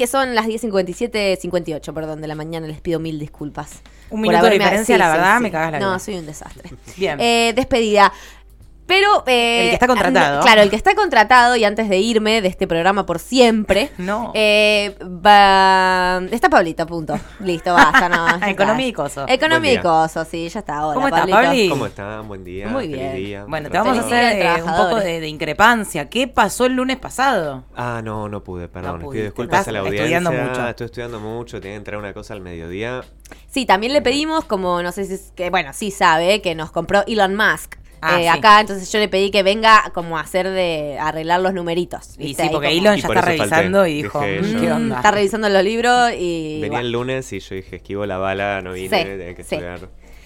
que son las 10.57, 58, perdón, de la mañana. Les pido mil disculpas. Un por minuto de diferencia, sí, la sí, verdad, sí. me cagas la No, vida. soy un desastre. Bien. Eh, despedida. Pero. eh, El que está contratado. Claro, el que está contratado y antes de irme de este programa por siempre. No. eh, va. Está Pablito, punto. Listo, basta, no. Economía y coso. Economía y Buen día. coso, sí, ya está. Hola, ¿Cómo está, Pablito. Pabli? ¿Cómo están? Buen día. Muy feliz bien. día. Bueno, te vamos a hacer eh, un poco de, de increpancia. ¿Qué pasó el lunes pasado? Ah, no, no pude, perdón. No Pido pudiste. disculpas Estás a la audiencia. estudiando mucho. Estoy estudiando mucho, tenía que entrar una cosa al mediodía. Sí, también le pedimos, como no sé si es que, bueno, sí sabe, que nos compró Elon Musk. Ah, eh, sí. Acá, entonces yo le pedí que venga como a hacer de arreglar los numeritos. Y sí, porque Elon ya por está falté. revisando y dijo, Dije "Mm, yo. ¿qué onda? Está revisando los libros y. Venía bueno. el lunes y yo dije, esquivo la bala, no vine, Sí, tenía que sí. estudiar.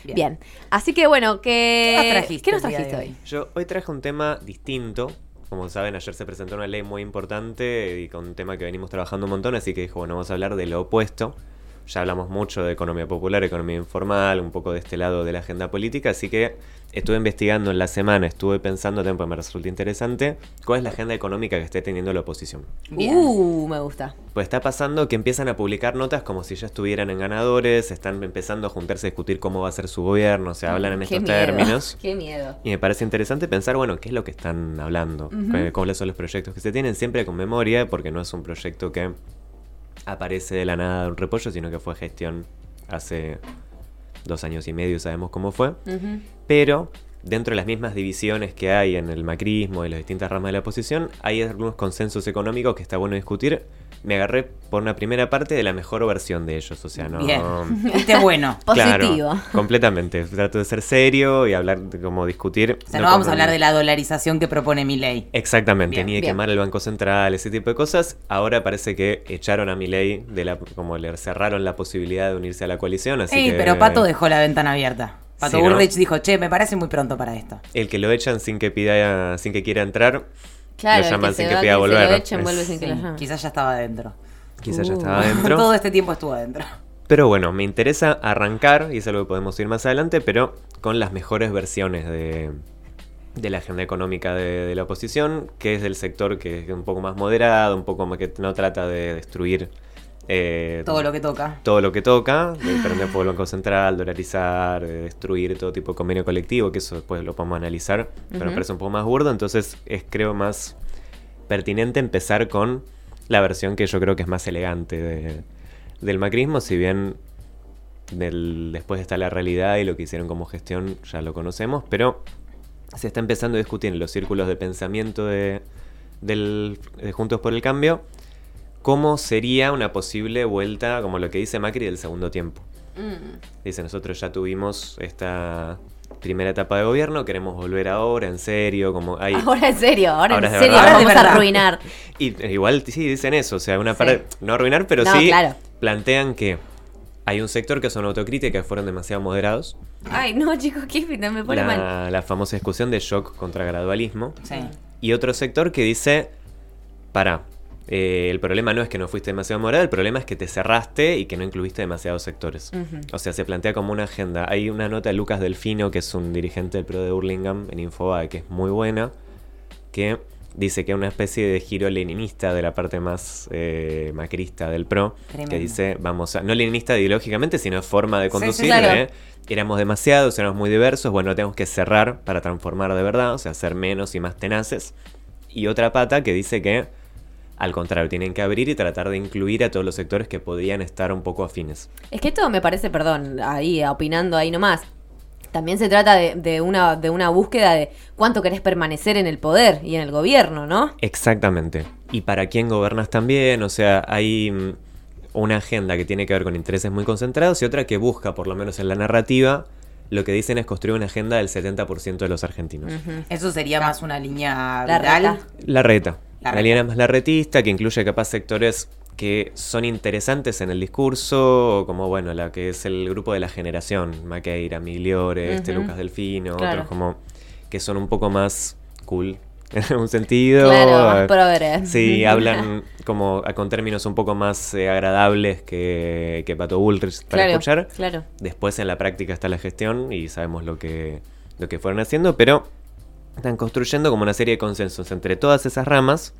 Bien. Bien. Así que bueno, que. ¿Qué nos trajiste ¿Qué nos trajiste hoy? hoy? Yo hoy traje un tema distinto. Como saben, ayer se presentó una ley muy importante y con un tema que venimos trabajando un montón, así que dijo, bueno, vamos a hablar de lo opuesto. Ya hablamos mucho de economía popular, economía informal, un poco de este lado de la agenda política, así que estuve investigando en la semana, estuve pensando, también porque me resulta interesante, cuál es la agenda económica que esté teniendo la oposición. Bien. Uh, me gusta. Pues está pasando que empiezan a publicar notas como si ya estuvieran en ganadores, están empezando a juntarse a discutir cómo va a ser su gobierno, se hablan en Qué estos miedo, términos. Qué miedo. Y me parece interesante pensar, bueno, qué es lo que están hablando, cu- cuáles son los proyectos que se tienen, siempre con memoria, porque no es un proyecto que aparece de la nada de un repollo, sino que fue gestión hace dos años y medio, sabemos cómo fue. Pero dentro de las mismas divisiones que hay en el macrismo y las distintas ramas de la oposición, hay algunos consensos económicos que está bueno discutir. Me agarré por una primera parte de la mejor versión de ellos, o sea, no... Bien. Este bueno. Positivo. Claro, completamente. Trato de ser serio y hablar, de como discutir. O sea, no vamos a hablar de la dolarización que propone mi ley. Exactamente, Bien, ni de bien. quemar el Banco Central, ese tipo de cosas. Ahora parece que echaron a de la, como le cerraron la posibilidad de unirse a la coalición. Así Sí, que pero Pato dejó la ventana abierta. Pato Sí, dijo, che, me parece muy pronto para esto. El que lo echan sin que pida, sin que quiera entrar, Claro, lo llaman que sin que pida volver. lo echen, Es- vuelve sin que lo Sí, llamen. quizás ya estaba adentro. quizás ya Uh. estaba adentro. Todo este tiempo estuvo adentro. Pero bueno, me interesa arrancar, y es algo que podemos ir más adelante, pero con las mejores versiones de, de la agenda económica de, de la oposición, que es del sector que es un poco más moderado, un poco más que no trata de destruir eh, Todo lo que toca. todo lo que toca, de prender fuego el Banco Central, dolarizar, de destruir todo tipo de convenio colectivo, que eso después lo podemos analizar, pero me Ujú. parece un poco más burdo, entonces es creo más pertinente empezar con la versión que yo creo que es más elegante de- del macrismo, si bien del- después está la realidad y lo que hicieron como gestión ya lo conocemos, pero se está empezando a discutir en los círculos de pensamiento de, del, de Juntos por el Cambio cómo sería una posible vuelta, como lo que dice Macri, del segundo tiempo. Mm. Dice, nosotros ya tuvimos esta primera etapa de gobierno, queremos volver ahora, en serio, como hay... Ahora en serio, ahora, Ahora en serio Ahora vamos a arruinar. Y eh, igual sí dicen eso, o sea, una Sí. parte, no arruinar, pero No, sí claro. plantean que hay un sector que son autocrítica, que fueron demasiado moderados. Ay, no, chicos, qué me pone mal. La, la famosa discusión de shock contra gradualismo. Sí. Y otro sector que dice, para, el problema no es que no fuiste demasiado moderado, el problema es que te cerraste y que no incluiste demasiados sectores. O sea, se plantea como una agenda. Hay una nota de Lucas Delfino, que es un dirigente del PRO de Burlingame, en Infobae, que es muy buena, que dice que es una especie de giro leninista de la parte más eh, macrista del PRO, Tremendo. que dice, vamos a, no leninista ideológicamente, sino forma de Sí, sí, conducir, claro. ¿eh? éramos demasiados, éramos muy diversos, bueno, tenemos que cerrar para transformar de verdad, o sea, ser menos y más tenaces. Y otra pata que dice que, al contrario, tienen que abrir y tratar de incluir a todos los sectores que podían estar un poco afines. Es que esto me parece, perdón, ahí opinando ahí nomás. También se trata de, de una, de una búsqueda de cuánto querés permanecer en el poder y en el gobierno, ¿no? Exactamente. Y para quién gobernas también, o sea, hay mm, una agenda que tiene que ver con intereses muy concentrados y otra que busca, por lo menos en la narrativa, lo que dicen es construir una agenda del 70% de los argentinos. Eso sería más una línea La viral. reta. La reta. La La, reta. línea más larretista, que incluye capaz sectores que son interesantes en el discurso, como bueno, la que es el grupo de la generación, Maqueira, Migliore, este. Lucas Delfino, Claro. otros como que son un poco más cool en algún sentido. Claro, más Eh, progre. Sí, hablan como con términos un poco más eh, agradables que, que Pato Bullrich para Claro, escuchar. claro. Después en la práctica está la gestión y sabemos lo que, lo que fueron haciendo, pero están construyendo como una serie de consensos entre todas esas ramas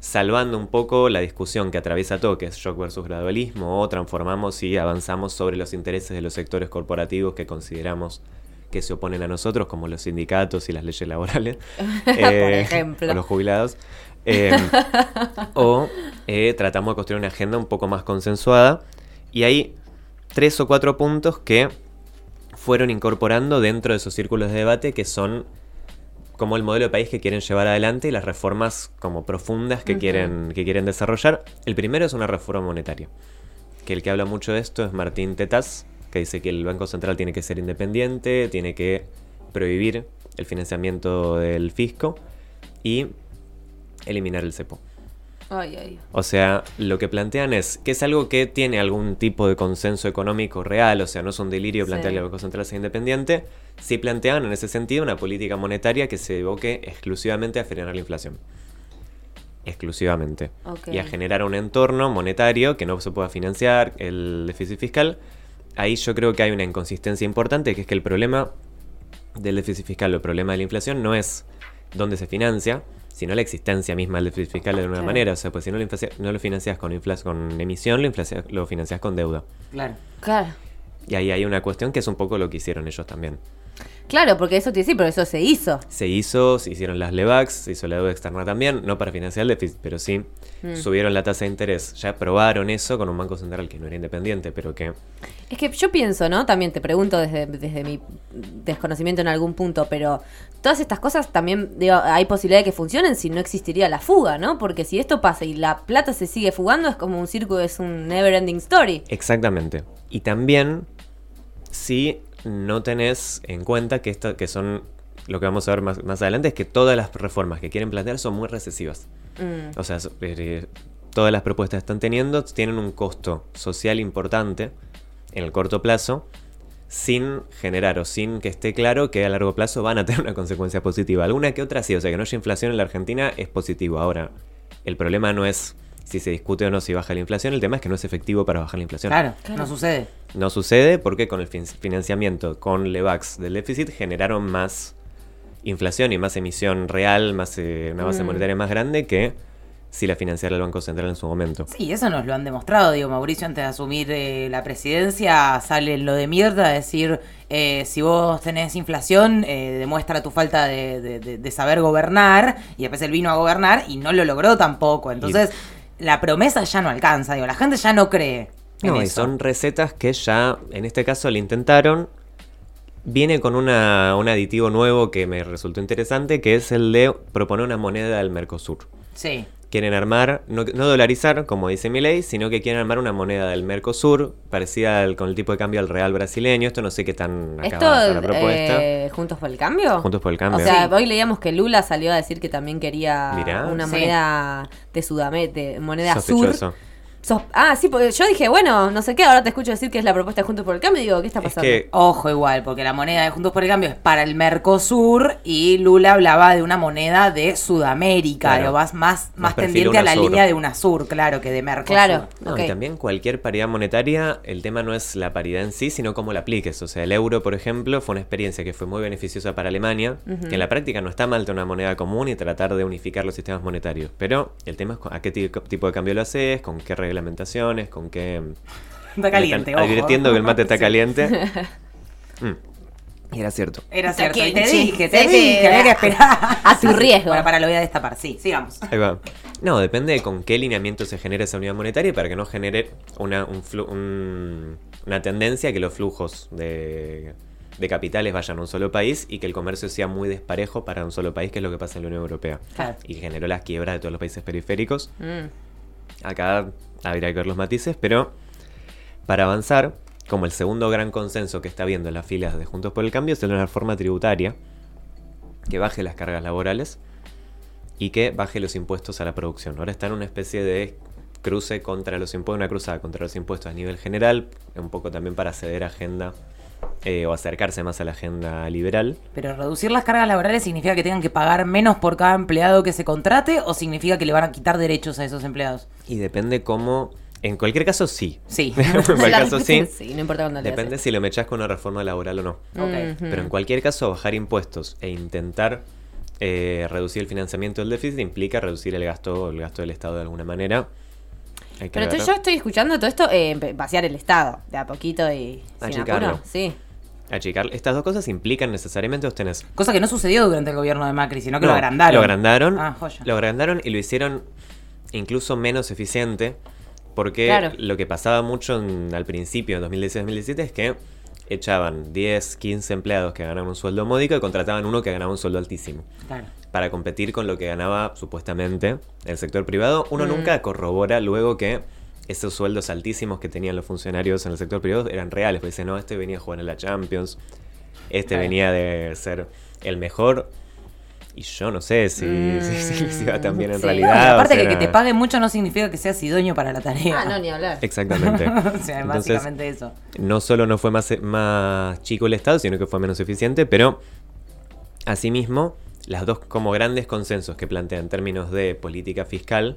salvando un poco la discusión que atraviesa todo, que es shock versus gradualismo, o transformamos y avanzamos sobre los intereses de los sectores corporativos que consideramos que se oponen a nosotros, como los sindicatos y las leyes laborales, Por eh, ejemplo. o los jubilados, eh, o eh, tratamos de construir una agenda un poco más consensuada, y hay tres o cuatro puntos que fueron incorporando dentro de esos círculos de debate que son como el modelo de país que quieren llevar adelante y las reformas como profundas que, quieren, que quieren desarrollar. El primero es una reforma monetaria, que el que habla mucho de esto es Martín Tetaz, que dice que el Banco Central tiene que ser independiente, tiene que prohibir el financiamiento del fisco y eliminar el cepo. Ay, ay. O sea, lo que plantean es que es algo que tiene algún tipo de consenso económico real, o sea, no es un delirio plantear Sí. que el Banco Central sea independiente. Sí plantean en ese sentido una política monetaria que se evoque exclusivamente a frenar la inflación. Exclusivamente. Y a generar un entorno monetario que no se pueda financiar el déficit fiscal. Ahí yo creo que hay una inconsistencia importante, que es que el problema del déficit fiscal o el problema de la inflación no es dónde se financia, sino la existencia misma del déficit fiscal de alguna Claro. manera. O sea, pues si no lo, no lo financias con, infla- con emisión, lo, lo financias con deuda. Claro. Claro. Y ahí hay una cuestión que es un poco lo que hicieron ellos también. Claro, porque eso te sí, pero eso se hizo. Se hizo, se hicieron las LEVAX, se hizo la deuda externa también, no para financiar el déficit, pero sí Mm. subieron la tasa de interés. Ya probaron eso con un banco central que no era independiente, pero que Es que yo pienso, ¿no? También te pregunto desde, desde mi desconocimiento en algún punto, pero todas estas cosas también, digo, hay posibilidad de que funcionen si no existiría la fuga, ¿no? Porque si esto pasa y la plata se sigue fugando, es como un circo, es un never ending story. Exactamente. Y también, si no tenés en cuenta que, esto, que son, lo que vamos a ver más, más adelante, es que todas las reformas que quieren plantear son muy recesivas. Mm, O sea, so- eh, todas las propuestas que están teniendo tienen un costo social importante en el corto plazo, sin generar o sin que esté claro que a largo plazo van a tener una consecuencia positiva. Alguna que otra sí, o sea, que no haya inflación en la Argentina es positivo. Ahora, el problema no es si se discute o no si baja la inflación, el tema es que no es efectivo para bajar la inflación. Claro, Claro. no sucede. No sucede porque con el fin- financiamiento, con LEVAX del déficit, generaron más inflación y más emisión real, más eh, una base Mm. monetaria más grande que si la financiara el Banco Central en su momento. Sí, eso nos lo han demostrado. Digo, Mauricio, antes de asumir eh, la presidencia, sale lo de mierda, decir, eh, si vos tenés inflación, eh, demuestra tu falta de, de- de- de saber gobernar. Y después él vino a gobernar y no lo logró tampoco. Entonces, la promesa ya no alcanza. Digo, la gente ya no cree. En No, y eso. son recetas que ya, en este caso, le intentaron. Viene con una, un aditivo nuevo que me resultó interesante, que es el de proponer una moneda del Mercosur. Sí. Quieren armar, no, no dolarizar, como dice mi ley, sino que quieren armar una moneda del Mercosur, parecida al- con el tipo de cambio al real brasileño. Esto no sé qué tan ¿Esto acabada está la propuesta. eh, Juntos por el Cambio? Juntos por el cambio. O sea, Sí. hoy leíamos que Lula salió a decir que también quería Mirá. una Sí. moneda de Sudamérica, de moneda Sospechoso. sur. Sos- ah, sí, porque yo dije, bueno, no sé qué, ahora te escucho decir que es la propuesta de Juntos por el Cambio y digo, ¿qué está Es pasando? que Ojo igual, porque la moneda de Juntos por el Cambio es para el Mercosur y Lula hablaba de una moneda de Sudamérica, Claro. digo, más, más, Más tendiente a la línea de UNASUR, claro, que de Mercosur. Claro. No, y también cualquier paridad monetaria, el tema no es la paridad en sí, sino cómo la apliques. O sea, el euro, por ejemplo, fue una experiencia que fue muy beneficiosa para Alemania, que en la práctica no está mal tener una moneda común y tratar de unificar los sistemas monetarios. Pero el tema es a qué ti- tipo de cambio lo haces, con qué reglamentaciones, con qué... Está caliente, ojo. Advirtiendo que el mate está Sí. caliente. Mm. Y era cierto. Era cierto, y te dije, te Sí, dije, sí. había que esperar. A tu riesgo. Para, para, lo voy a destapar, sí, sigamos. Ahí va. No, depende de con qué lineamiento se genere esa unidad monetaria para que no genere una, un flu- un- una tendencia a que los flujos de, de capitales vayan a un solo país y que el comercio sea muy desparejo para un solo país, que es lo que pasa en la Unión Europea. Claro. Y generó las quiebras de todos los países periféricos. Mm. Acá habría que ver los matices, pero para avanzar, como el segundo gran consenso que está habiendo en las filas de Juntos por el Cambio es una reforma tributaria que baje las cargas laborales y que baje los impuestos a la producción. Ahora está en una especie de cruce contra los impuestos, una cruzada contra los impuestos a nivel general, un poco también para ceder agenda eh, o acercarse más a la agenda liberal. Pero reducir las cargas laborales significa que tengan que pagar menos por cada empleado que se contrate o significa que le van a quitar derechos a esos empleados. Y depende cómo... En cualquier caso, sí. Sí. en cualquier caso, sí. es no importa cuándo Depende si lo mechás con una reforma laboral o no. Ok. Ujú. Pero en cualquier caso, bajar impuestos e intentar eh, reducir el financiamiento del déficit implica reducir el gasto, el gasto del Estado de alguna manera. Pero yo estoy escuchando todo esto, eh, vaciar el Estado, de a poquito y sin apuro. Sí. Achicar. Estas dos cosas implican necesariamente vos tenés Cosa que no sucedió durante el gobierno de Macri, sino que lo agrandaron. Lo agrandaron. Ah, joya. Lo agrandaron y lo hicieron incluso menos eficiente. Porque Claro. lo que pasaba mucho en- al principio, en 2016-2017, es que echaban 10, 15 empleados que ganaban un sueldo módico y contrataban uno que ganaba un sueldo altísimo. Claro. Para competir con lo que ganaba supuestamente el sector privado. Uno Mm. nunca corrobora luego que esos sueldos altísimos que tenían los funcionarios en el sector privado eran reales. Porque dicen, no, este venía a jugar en la Champions, este venía de ser el mejor. Y yo no sé si, si, si les iba tan bien en Sí. No, y realidad. o aparte sea, que, que te paguen mucho no significa que seas idóneo para la tarea. Ah, no, ni hablar. Exactamente. o sea, Entonces, básicamente eso. no solo no fue más, más chico el Estado, sino que fue menos eficiente, pero asimismo, las dos como grandes consensos que plantea en términos de política fiscal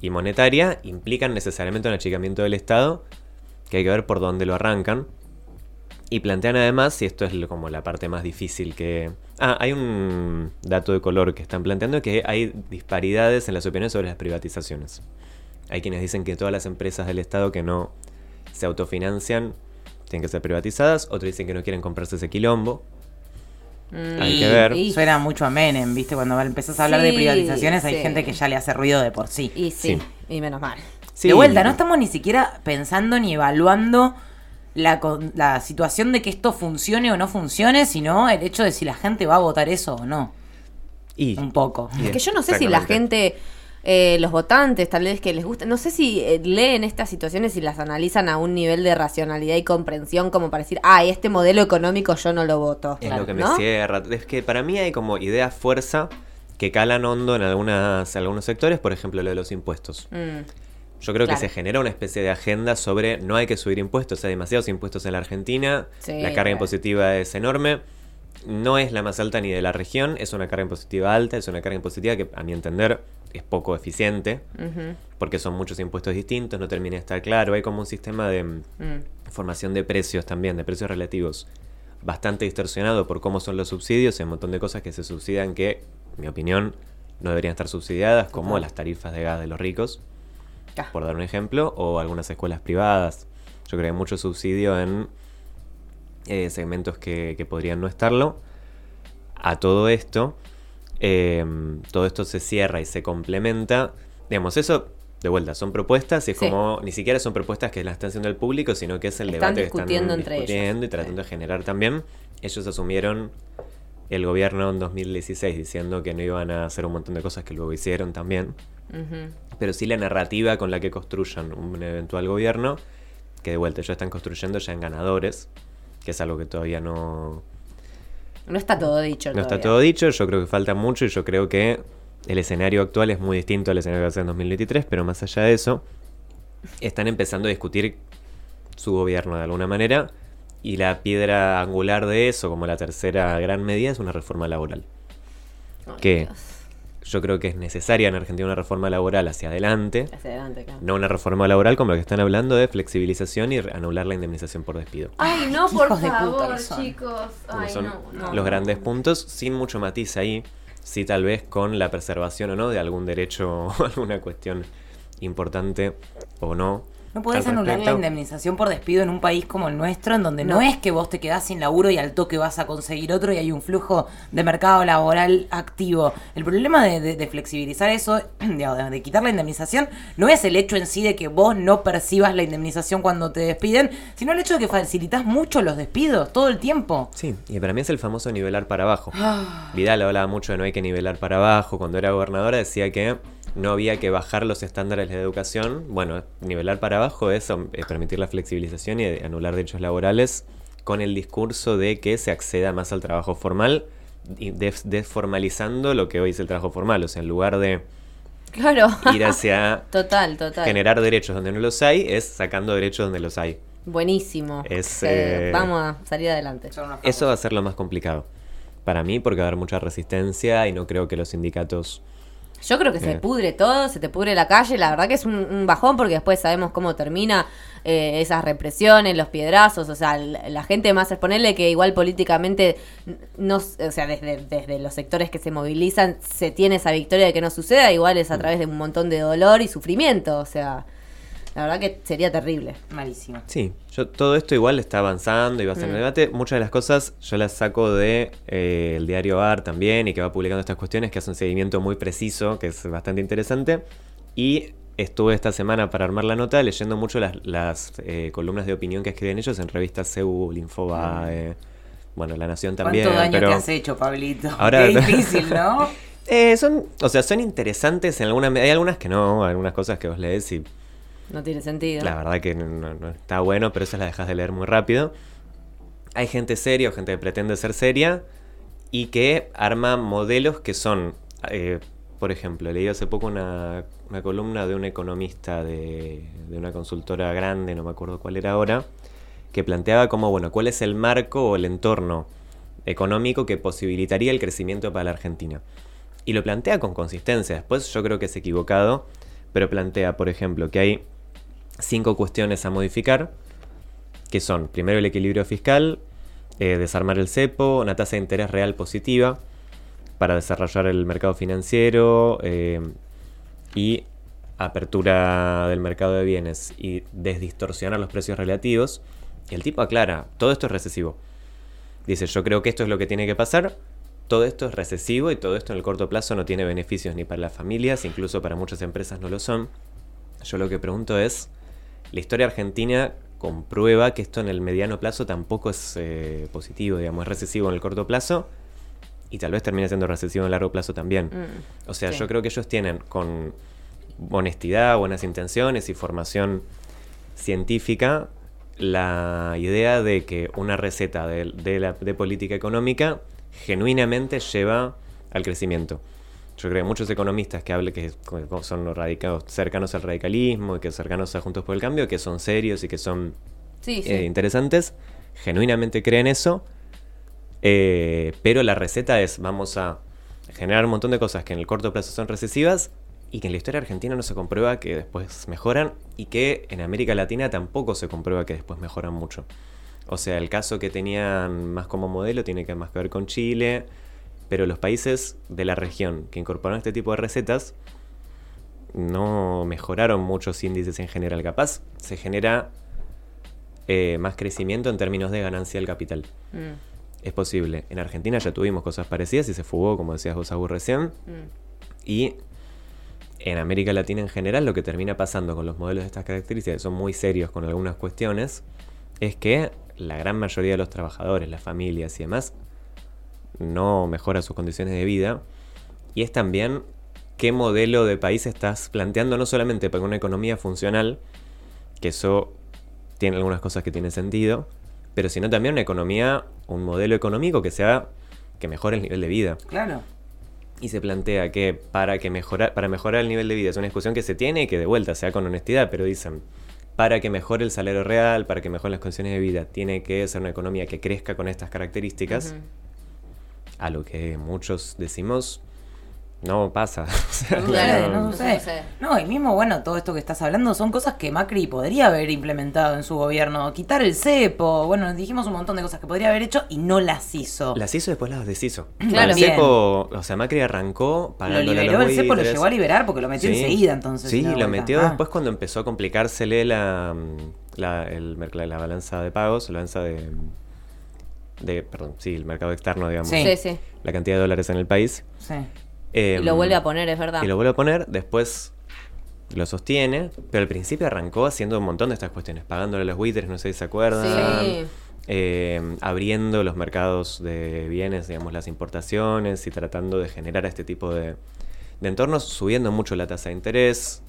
y monetaria implican necesariamente un achicamiento del Estado, que hay que ver por dónde lo arrancan. Y plantean además, y esto es como la parte más difícil que... Ah, hay un dato de color que están planteando que hay disparidades en las opiniones sobre las privatizaciones. Hay quienes dicen que todas las empresas del Estado que no se autofinancian tienen que ser privatizadas, otros dicen que no quieren comprarse ese quilombo. Mm, Hay que ver. y- Suena mucho a Menem, ¿viste? Cuando empezás a hablar de privatizaciones hay sí. gente que ya le hace ruido de por sí. Y sí, Sí. y menos mal. Sí. De vuelta, no estamos ni siquiera pensando ni evaluando la, la situación de que esto funcione o no funcione, sino el hecho de si la gente va a votar eso o no. Y, Un poco. y Es que yo no sé si la gente, eh, los votantes, tal vez que les gusta, no sé si eh, leen estas situaciones y las analizan a un nivel de racionalidad y comprensión como para decir, ah, este modelo económico yo no lo voto. Es lo que me cierra. Es que para mí hay como ideas fuerza que calan hondo en algunas, algunos sectores, por ejemplo lo de los impuestos. Mm, Yo creo Claro. que se genera una especie de agenda sobre no hay que subir impuestos, hay demasiados impuestos en la Argentina, Sí, la carga impositiva es enorme, no es la más alta ni de la región, es una carga impositiva alta, es una carga impositiva que a mi entender es poco eficiente, porque son muchos impuestos distintos, no termina de estar claro, hay como un sistema de mm, formación de precios también, de precios relativos, bastante distorsionado por cómo son los subsidios, hay un montón de cosas que se subsidian que, en mi opinión, no deberían estar subsidiadas, como las tarifas de gas de los ricos Ah, por dar un ejemplo, o algunas escuelas privadas. Yo creo que hay mucho subsidio en eh, segmentos que, que podrían no estarlo. A todo esto, eh, todo esto se cierra y se complementa. Digamos, eso, de vuelta, son propuestas y es Sí. como, ni siquiera son propuestas que las está haciendo el público, sino que es el Están debate discutiendo que están entre ellos. discutiendo y tratando de generar también. Ellos asumieron el gobierno en 2016 diciendo que no iban a hacer un montón de cosas que luego hicieron también pero sí la narrativa con la que construyan un eventual gobierno, que de vuelta ellos están construyendo ya en ganadores, que es algo que todavía no, No está todo dicho. no está todo dicho, yo creo que falta mucho y yo creo que el escenario actual es muy distinto al escenario que va a ser en 2023, pero más allá de eso, están empezando a discutir su gobierno de alguna manera y la piedra angular de eso, como la tercera gran medida, es una reforma laboral. Ay, ¿Qué? Dios. Yo creo que es necesaria en Argentina una reforma laboral hacia adelante, Hacia adelante, claro. No una reforma laboral como la que están hablando de flexibilización y anular la indemnización por despido. Ay, no, por de favor, chicos. Ay, son no, no. los grandes puntos, sin mucho matiz ahí, sí tal vez con la preservación o no de algún derecho o alguna cuestión importante o no. No podés anular la indemnización por despido en un país como el nuestro, en donde no. No. es que vos te quedás sin laburo y al toque vas a conseguir otro y hay un flujo de mercado laboral activo. El problema de, de- de flexibilizar eso, digamos, de, de quitar la indemnización, no es el hecho en sí de que vos no percibas la indemnización cuando te despiden, sino el hecho de que facilitas mucho los despidos todo el tiempo. Sí, y para mí es el famoso nivelar para abajo. Ah. Vidal hablaba mucho de no hay que nivelar para abajo. Cuando era gobernadora decía que no había que bajar los estándares de educación. Bueno, nivelar para abajo es um, eh, permitir la flexibilización y anular derechos laborales con el discurso de que se acceda más al trabajo formal desformalizando lo que hoy es el trabajo formal. O sea, en lugar de Claro. ir hacia total, total. generar derechos donde no los hay, es sacando derechos donde los hay. Buenísimo. Es, Eh, eh, Vamos a salir adelante. Eso va a ser lo más complicado para mí porque va a haber mucha resistencia y no creo que los sindicatos Yo creo que se pudre todo, se te pudre la calle. La verdad que es un, un bajón porque después sabemos cómo termina eh, esas represiones, los piedrazos. O sea, la, la gente más exponerle que igual políticamente, no, o sea, desde, desde los sectores que se movilizan, se tiene esa victoria de que no suceda. Igual es a través de un montón de dolor y sufrimiento. O sea, la verdad que sería terrible. Malísimo. Sí, yo todo esto igual está avanzando y va a ser un Mm. debate. Muchas de las cosas yo las saco de eh, el diario AR también y que va publicando estas cuestiones que hace un seguimiento muy preciso, que es bastante interesante. Y estuve esta semana para armar la nota leyendo mucho las, las, eh, columnas de opinión que escriben ellos en revistas Seúl, Infobae, bueno, La Nación también. ¿Cuánto daño pero... te has hecho, Pablito? Ahora- Qué difícil, ¿no? Eh, son, o sea, son interesantes en algunas, hay algunas que no, algunas cosas que vos lees y No tiene sentido. la verdad que no, está bueno, pero esas las dejas de leer muy rápido. Hay gente seria o gente que pretende ser seria y que arma modelos que son, eh, por ejemplo, leí hace poco una, una columna de un economista de, de una consultora grande, no me acuerdo cuál era ahora, que planteaba como, bueno, cuál es el marco o el entorno económico que posibilitaría el crecimiento para la Argentina. Y lo plantea con consistencia. Después yo creo que es equivocado, pero plantea, por ejemplo, que hay cinco cuestiones a modificar, que son, primero, el equilibrio fiscal, eh, desarmar el cepo, una tasa de interés real positiva para desarrollar el mercado financiero eh, y apertura del mercado de bienes y desdistorsionar los precios relativos. El tipo aclara, todo esto es recesivo. Dice, yo creo que esto es lo que tiene que pasar, todo esto es recesivo y todo esto en el corto plazo no tiene beneficios ni para las familias, incluso para muchas empresas no lo son. Yo lo que pregunto es, la historia argentina comprueba que esto en el mediano plazo tampoco es eh, positivo, digamos, es recesivo en el corto plazo y tal vez termine siendo recesivo en el largo plazo también. Mm, O sea, sí. yo creo que ellos tienen con honestidad, buenas intenciones y formación científica la idea de que una receta de, de la, de política económica genuinamente lleva al crecimiento. Yo creo que muchos economistas que hablan que son radicados, cercanos al radicalismo y que cercanos a Juntos por el Cambio, que son serios y que son Sí, sí. eh, interesantes, genuinamente creen eso, eh, pero la receta es vamos a generar un montón de cosas que en el corto plazo son recesivas y que en la historia argentina no se comprueba que después mejoran y que en América Latina tampoco se comprueba que después mejoran mucho. O sea, el caso que tenían más como modelo tiene que más que ver con Chile, pero los países de la región que incorporaron este tipo de recetas no mejoraron muchos índices en general. Capaz se genera eh, más crecimiento en términos de ganancia del capital. Mm, Es posible. En Argentina ya tuvimos cosas parecidas y se fugó, como decías vos, Agus, recién. mm. Y en América Latina en general lo que termina pasando con los modelos de estas características, que son muy serios con algunas cuestiones, es que la gran mayoría de los trabajadores, las familias y demás, no mejora sus condiciones de vida. Y es también qué modelo de país estás planteando, no solamente para una economía funcional, que eso tiene algunas cosas que tienen sentido, pero sino también una economía, un modelo económico que sea que mejore el nivel de vida Claro. y se plantea que para que mejorar para mejorar el nivel de vida es una discusión que se tiene y que de vuelta sea con honestidad, pero dicen para que mejore el salario real, para que mejoren las condiciones de vida, tiene que ser una economía que crezca con estas características. A lo que muchos decimos no pasa. No Claro, sé, no no sé. No, y mismo, bueno, todo esto que estás hablando son cosas que Macri podría haber implementado en su gobierno. Quitar el cepo, bueno, dijimos un montón de cosas que podría haber hecho y no las hizo. Las hizo y después las deshizo. Claro. El cepo, o sea, Macri arrancó Lo pagándole a liberó los el cepo, lo llegó a liberar porque lo metió Sí. enseguida entonces. Sí, lo metió Ah. después cuando empezó a complicársele la, la, el merc- la balanza de pagos, la balanza de, de. Perdón, sí, el mercado externo, digamos. Sí. Sí, sí. La cantidad de dólares en el país. Sí. Eh, Y lo vuelve a poner, es verdad. Y lo vuelve a poner, después lo sostiene, pero al principio arrancó haciendo un montón de estas cuestiones, pagándole a los buitres, no sé si se acuerdan. Sí. eh, abriendo los mercados de bienes, digamos, las importaciones y tratando de generar este tipo de, de entornos, subiendo mucho la tasa de interés.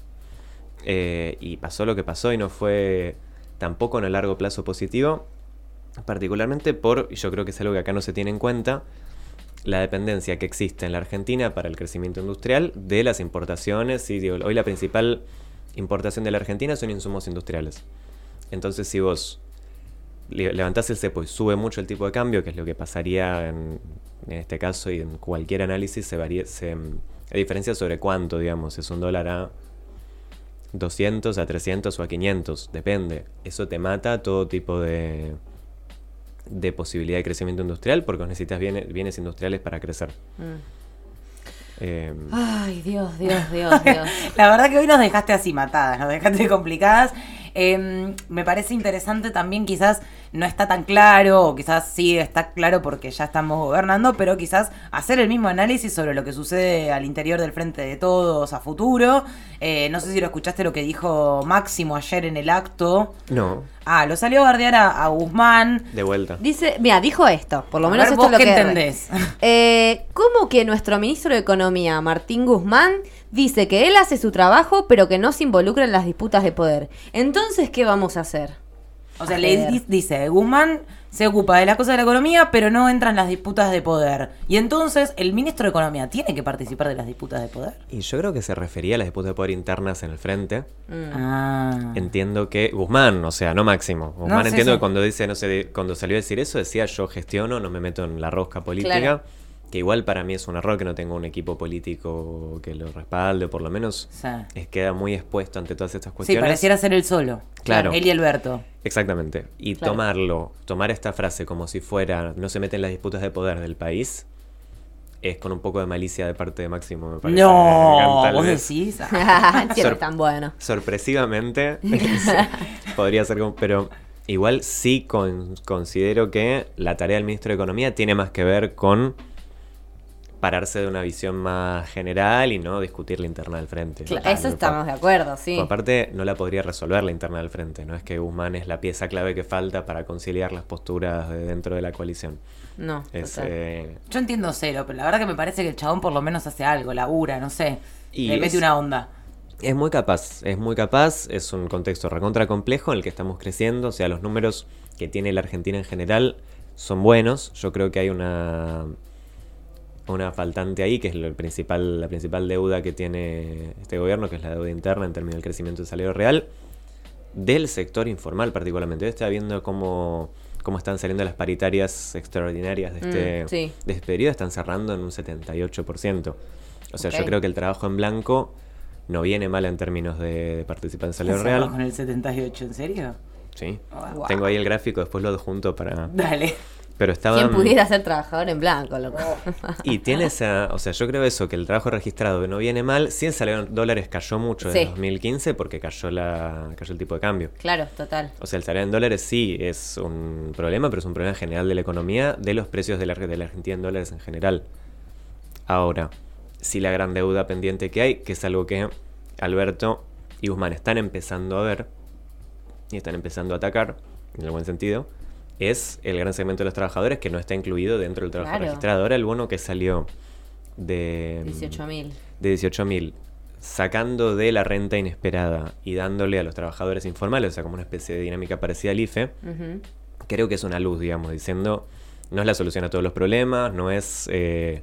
eh, y pasó lo que pasó y no fue tampoco en el largo plazo positivo, particularmente por, y yo creo que es algo que acá no se tiene en cuenta, la dependencia que existe en la Argentina para el crecimiento industrial de las importaciones. Y hoy la principal importación de la Argentina son insumos industriales. Entonces, si vos le- levantás el cepo y sube mucho el tipo de cambio, que es lo que pasaría en, en este caso y en cualquier análisis, se, varía- se diferencia sobre cuánto, digamos, es un dólar a 200, a 300 o a 500, depende. Eso te mata todo tipo de, de posibilidad de crecimiento industrial porque necesitas bienes, bienes industriales para crecer. Eh, Ay, Dios, Dios, Dios, Dios. La verdad que hoy nos dejaste así matadas, nos dejaste complicadas. Eh, me parece interesante también, quizás no está tan claro, o quizás sí está claro porque ya estamos gobernando, pero quizás hacer el mismo análisis sobre lo que sucede al interior del Frente de Todos a futuro. Eh, no sé si lo escuchaste lo que dijo Máximo ayer en el acto. no, Ah, lo salió a bardear a, a Guzmán. de vuelta. Dice, mira, dijo esto, por lo A menos ver, esto vos es lo qué que entendés. Eh, ¿Cómo que nuestro ministro de Economía, Martín Guzmán, dice que él hace su trabajo, pero que no se involucra en las disputas de poder? Entonces, ¿qué vamos a hacer? O sea, le dice, Guzmán se ocupa de las cosas de la economía, pero no entra en las disputas de poder. Y entonces, ¿el ministro de Economía tiene que participar de las disputas de poder? Y yo creo que se refería a las disputas de poder internas en el frente. Mm. Ah. Entiendo que Guzmán, o sea, no Máximo. Guzmán sí, entiendo sí. que cuando dice, no sé, cuando salió a decir eso, decía yo gestiono, no me meto en la rosca política. Claro. Que igual para mí es un error que no tenga un equipo político que lo respalde, o por lo menos Sí. es, queda muy expuesto ante todas estas Sí, cuestiones. pareciera ser él solo. Claro. Él y Alberto. Exactamente. Y Claro. tomarlo, tomar esta frase como si fuera no se meten en las disputas de poder del país, es con un poco de malicia de parte de Máximo, me parece. No, Tal vos vez. decís. Ah. Sí, Sor- es tan bueno. Sorpresivamente, podría ser como, pero igual sí con- considero que la tarea del ministro de Economía tiene más que ver con pararse de una visión más general y no discutir la interna del frente. Eso estamos de acuerdo, sí. Pues aparte, no la podría resolver la interna del frente. No es que Guzmán es la pieza clave que falta para conciliar las posturas de dentro de la coalición. No, Es, total. eh, Yo entiendo cero, pero la verdad que me parece que el chabón por lo menos hace algo, labura, no sé. Y Le mete es- una onda. es muy capaz, es muy capaz. Es un contexto recontra complejo en el que estamos creciendo. O sea, los números que tiene la Argentina en general son buenos. Yo creo que hay una una faltante ahí, que es lo- el principal, la principal deuda que tiene este gobierno, que es la deuda interna en términos del crecimiento del salario real, del sector informal particularmente. Yo estaba viendo cómo, cómo están saliendo las paritarias extraordinarias de este, Mm, sí. de este periodo, están cerrando en un 78%. O sea, yo creo que el trabajo en blanco no viene mal en términos de, de participación en salario ¿Se va real. Con el 78, ¿en serio? Sí. Wow. Tengo ahí el gráfico, después lo adjunto para... Dale. Pero estaban... ¿Quién pudiera ser trabajador en blanco, loco? Y tiene esa, o sea, yo creo eso, que el trabajo registrado que no viene mal, sí el salario en dólares cayó mucho Sí. en 2015 porque cayó la cayó el tipo de cambio. claro, total. O sea, el salario en dólares sí es un problema, pero es un problema general de la economía, de los precios de la, de la Argentina en dólares en general. Ahora, sí la gran deuda pendiente que hay, que es algo que Alberto y Guzmán están empezando a ver y están empezando a atacar, en el buen sentido, es el gran segmento de los trabajadores que no está incluido dentro del trabajo Claro. registrado. Ahora el bono que salió de 18.000. de 18.000, sacando de la renta inesperada y dándole a los trabajadores informales, o sea, como una especie de dinámica parecida al IFE, creo que es una luz, digamos, diciendo, no es la solución a todos los problemas, no es eh,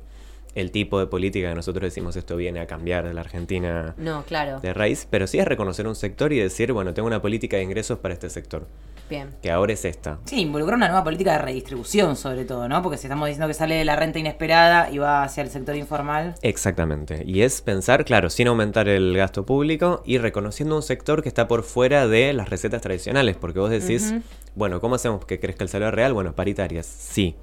el tipo de política que nosotros decimos esto viene a cambiar de la Argentina No, claro. de raíz, pero sí es reconocer un sector y decir, bueno, tengo una política de ingresos para este sector, Bien. que ahora es esta. Sí, involucrar una nueva política de redistribución, sobre todo, ¿no? Porque si estamos diciendo que sale de la renta inesperada y va hacia el sector informal. Exactamente. Y es pensar, claro, sin aumentar el gasto público y reconociendo un sector que está por fuera de las recetas tradicionales. Porque vos decís, bueno, ¿cómo hacemos que crezca el salario real? Bueno, paritarias. Sí,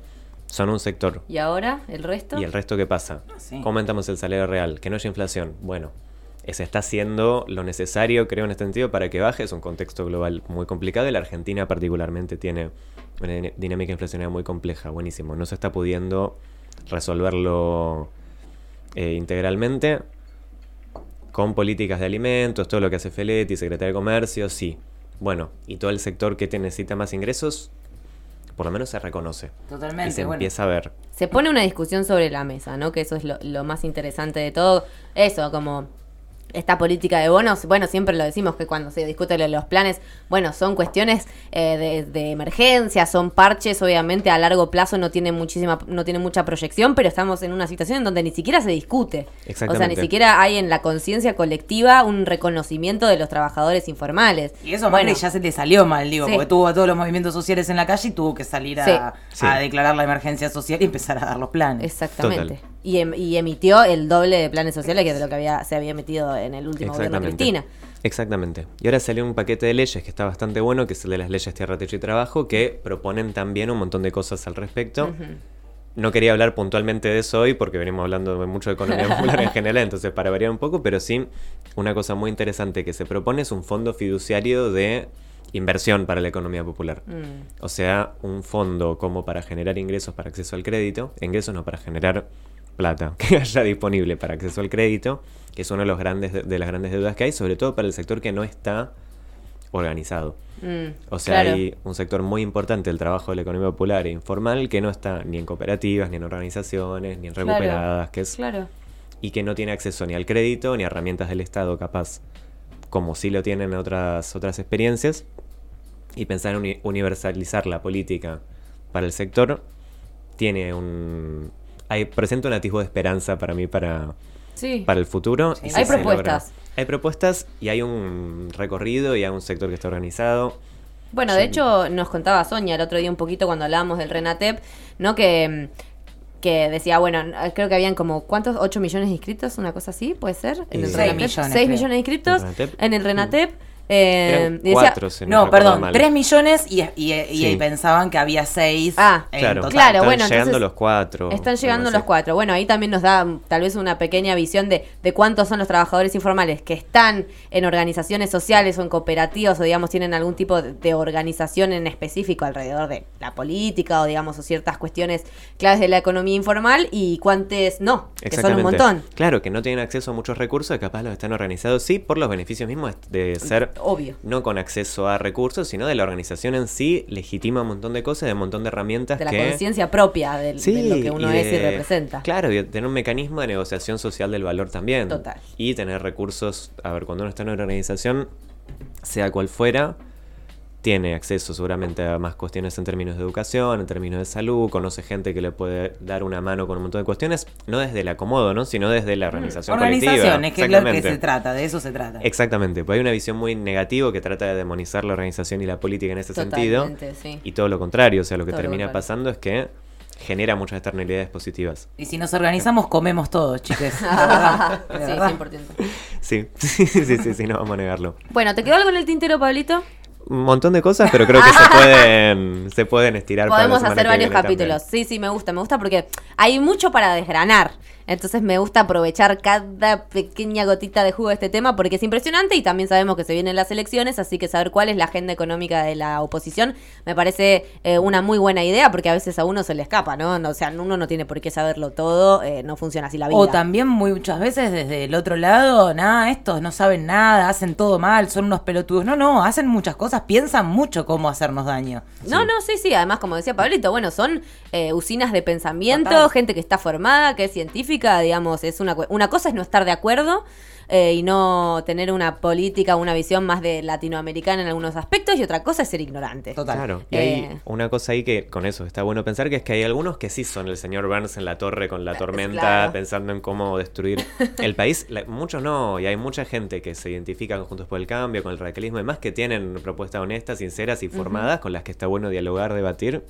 son un sector. ¿Y ahora el resto? ¿Y el resto qué pasa? Ah, sí. ¿Cómo aumentamos el salario real? Que no haya inflación. Bueno, se está haciendo lo necesario, creo, en este sentido, para que baje. Es un contexto global muy complicado y la Argentina particularmente tiene una din- dinámica inflacionaria muy compleja. Buenísimo. No se está pudiendo resolverlo eh, integralmente con políticas de alimentos, todo lo que hace Feletti, Secretaría de Comercio, sí. Bueno, y todo el sector que te necesita más ingresos, por lo menos se reconoce. Totalmente, y se bueno. empieza a ver. Se pone una discusión sobre la mesa, ¿no? Que eso es lo, lo más interesante de todo. Eso, como esta política de bonos, bueno, siempre lo decimos que cuando se discute los planes, bueno, son cuestiones eh, de, de emergencia, son parches, obviamente a largo plazo no tiene muchísima, no tiene mucha proyección, pero estamos en una situación en donde ni siquiera se discute. O sea, ni Exactamente. siquiera hay en la conciencia colectiva un reconocimiento de los trabajadores informales. Y eso bueno, Macri ya se le salió mal, digo, Sí. porque tuvo a todos los movimientos sociales en la calle y tuvo que salir a, Sí. a Sí. declarar la emergencia social y empezar a dar los planes. Exactamente. Total. Y, em- y emitió el doble de planes sociales que de lo que había, se había emitido en el último gobierno de Cristina. Exactamente. Y ahora salió un paquete de leyes que está bastante bueno, que es el de las leyes Tierra, Techo y Trabajo, que proponen también un montón de cosas al respecto. No quería hablar puntualmente de eso hoy porque venimos hablando mucho de economía popular en general, entonces para variar un poco, pero sí, una cosa muy interesante que se propone es un fondo fiduciario de inversión para la economía popular. Mm. O sea, un fondo como para generar ingresos para acceso al crédito, ingresos no para generar plata que haya disponible para acceso al crédito, que es una de, los grandes, de las grandes deudas que hay, sobre todo para el sector que no está organizado. Mm, O sea, claro. hay un sector muy importante del trabajo de la economía popular e informal que no está ni en cooperativas, ni en organizaciones, ni en Claro. recuperadas, que es, Claro. y que no tiene acceso ni al crédito ni a herramientas del Estado capaz, como sí lo tienen otras, otras experiencias, y pensar en uni- universalizar la política para el sector tiene un... Hay, presenta un atisbo de esperanza para mí para, Sí. para el futuro. Sí. y Hay logra. propuestas. Hay propuestas y hay un recorrido y hay un sector que está organizado. Bueno, de hecho, nos contaba Sonia el otro día un poquito cuando hablábamos del Renatep, ¿no? Que, mm, que decía, bueno, creo que habían como, ¿cuántos? ¿8 millones de inscritos? ¿Una cosa así? ¿Puede ser? En el Renatep. Seis millones, 6 creo. millones de inscritos ¿En Renatep? en el Renatep. Eh, Eran y decía- cuatro, si no, perdón, mal. 3 millones y, y- y Sí. pensaban que había 6 Ah, Claro, Claro, están bueno, llegando entonces los cuatro. Están llegando los cuatro. Bueno, ahí también nos da mm, tal vez una pequeña visión de, de cuántos son los trabajadores informales que están en organizaciones sociales o en cooperativas o digamos tienen algún tipo de, de organización en específico alrededor de la política o digamos o ciertas cuestiones claves de la economía informal y cuántos no, que son un montón. Claro, que no tienen acceso a muchos recursos, capaz los están organizados, sí, por los beneficios mismos de ser Obvio. no con acceso a recursos, sino de la organización en sí, legitima un montón de cosas, de un montón de herramientas De la que... conciencia propia del- de, lo que uno y es y representa. Claro, y tener un mecanismo de negociación social del valor también. Total. Y tener recursos, a ver, cuando uno está en una organización, sea cual fuera, tiene acceso seguramente a más cuestiones en términos de educación, en términos de salud, conoce gente que le puede dar una mano con un montón de cuestiones, no desde el acomodo, ¿no? sino desde la organización colectiva. Organización, es que es lo que se trata, de eso se trata. Exactamente, pues hay una visión muy negativa que trata de demonizar la organización y la política en ese sentido. Totalmente, sí. Y todo lo contrario, o sea, lo que Todo termina pasando es que genera muchas externalidades positivas. Y si nos organizamos, comemos todos, de sí, verdad. 100%. Sí, sí, sí, sí, sí, no vamos a negarlo. Bueno, ¿te quedó algo en el tintero, Pablito? Un montón de cosas, pero creo que se pueden, se pueden estirar Podemos hacer varios capítulos. también. Sí, sí, me gusta, me gusta porque hay mucho para desgranar. Entonces me gusta aprovechar cada pequeña gotita de jugo de este tema porque es impresionante y también sabemos que se vienen las elecciones, así que saber cuál es la agenda económica de la oposición me parece eh, una muy buena idea porque a veces a uno se le escapa, ¿no? O sea, uno no tiene por qué saberlo todo, eh, no funciona así la vida. O también muchas veces desde el otro lado, nada, estos no saben nada, hacen todo mal, son unos pelotudos. No, no, hacen muchas cosas, piensan mucho cómo hacernos daño. No, no, sí, sí. Además, como decía Pablito, bueno, son eh, usinas de pensamiento, Total. gente que está formada, que es científica, digamos, es una, una cosa es no estar de acuerdo eh, y no tener una política, una visión más de latinoamericana en algunos aspectos y otra cosa es ser ignorante. Total. Claro, y Eh. hay una cosa ahí que con eso está bueno pensar, que es que hay algunos que sí son el señor Burns en la torre con la tormenta, Claro. pensando en cómo destruir el país. La- muchos no, y hay mucha gente que se identifica con Juntos por el Cambio, con el radicalismo y demás, que tienen propuestas honestas, sinceras y formadas, con las que está bueno dialogar, debatir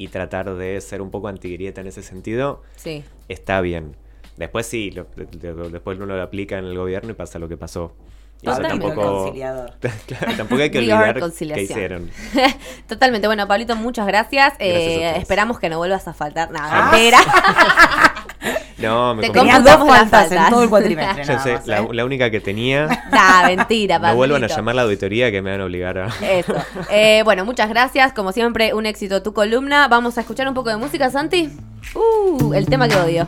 y tratar de ser un poco antigrieta en ese sentido, Sí. está bien. Después sí, lo- lo- después uno lo aplica en el gobierno y pasa lo que pasó. Totalmente. tampoco, tampoco hay que olvidar qué conciliación. hicieron. Totalmente. Bueno, Pablito, muchas gracias. Eh, esperamos que no vuelvas a faltar. Nada, mentira. No, me Te computamos dos las faltas en todo el cuatrimestre. Nada sé, más, la, ¿eh? la única que tenía. Nah, mentira, No vuelvan a llamar a la auditoría que me van a obligar a. Eso. Eh, bueno, muchas gracias. Como siempre, un éxito tu columna. Vamos a escuchar un poco de música, Santi. Uh, el tema que odio.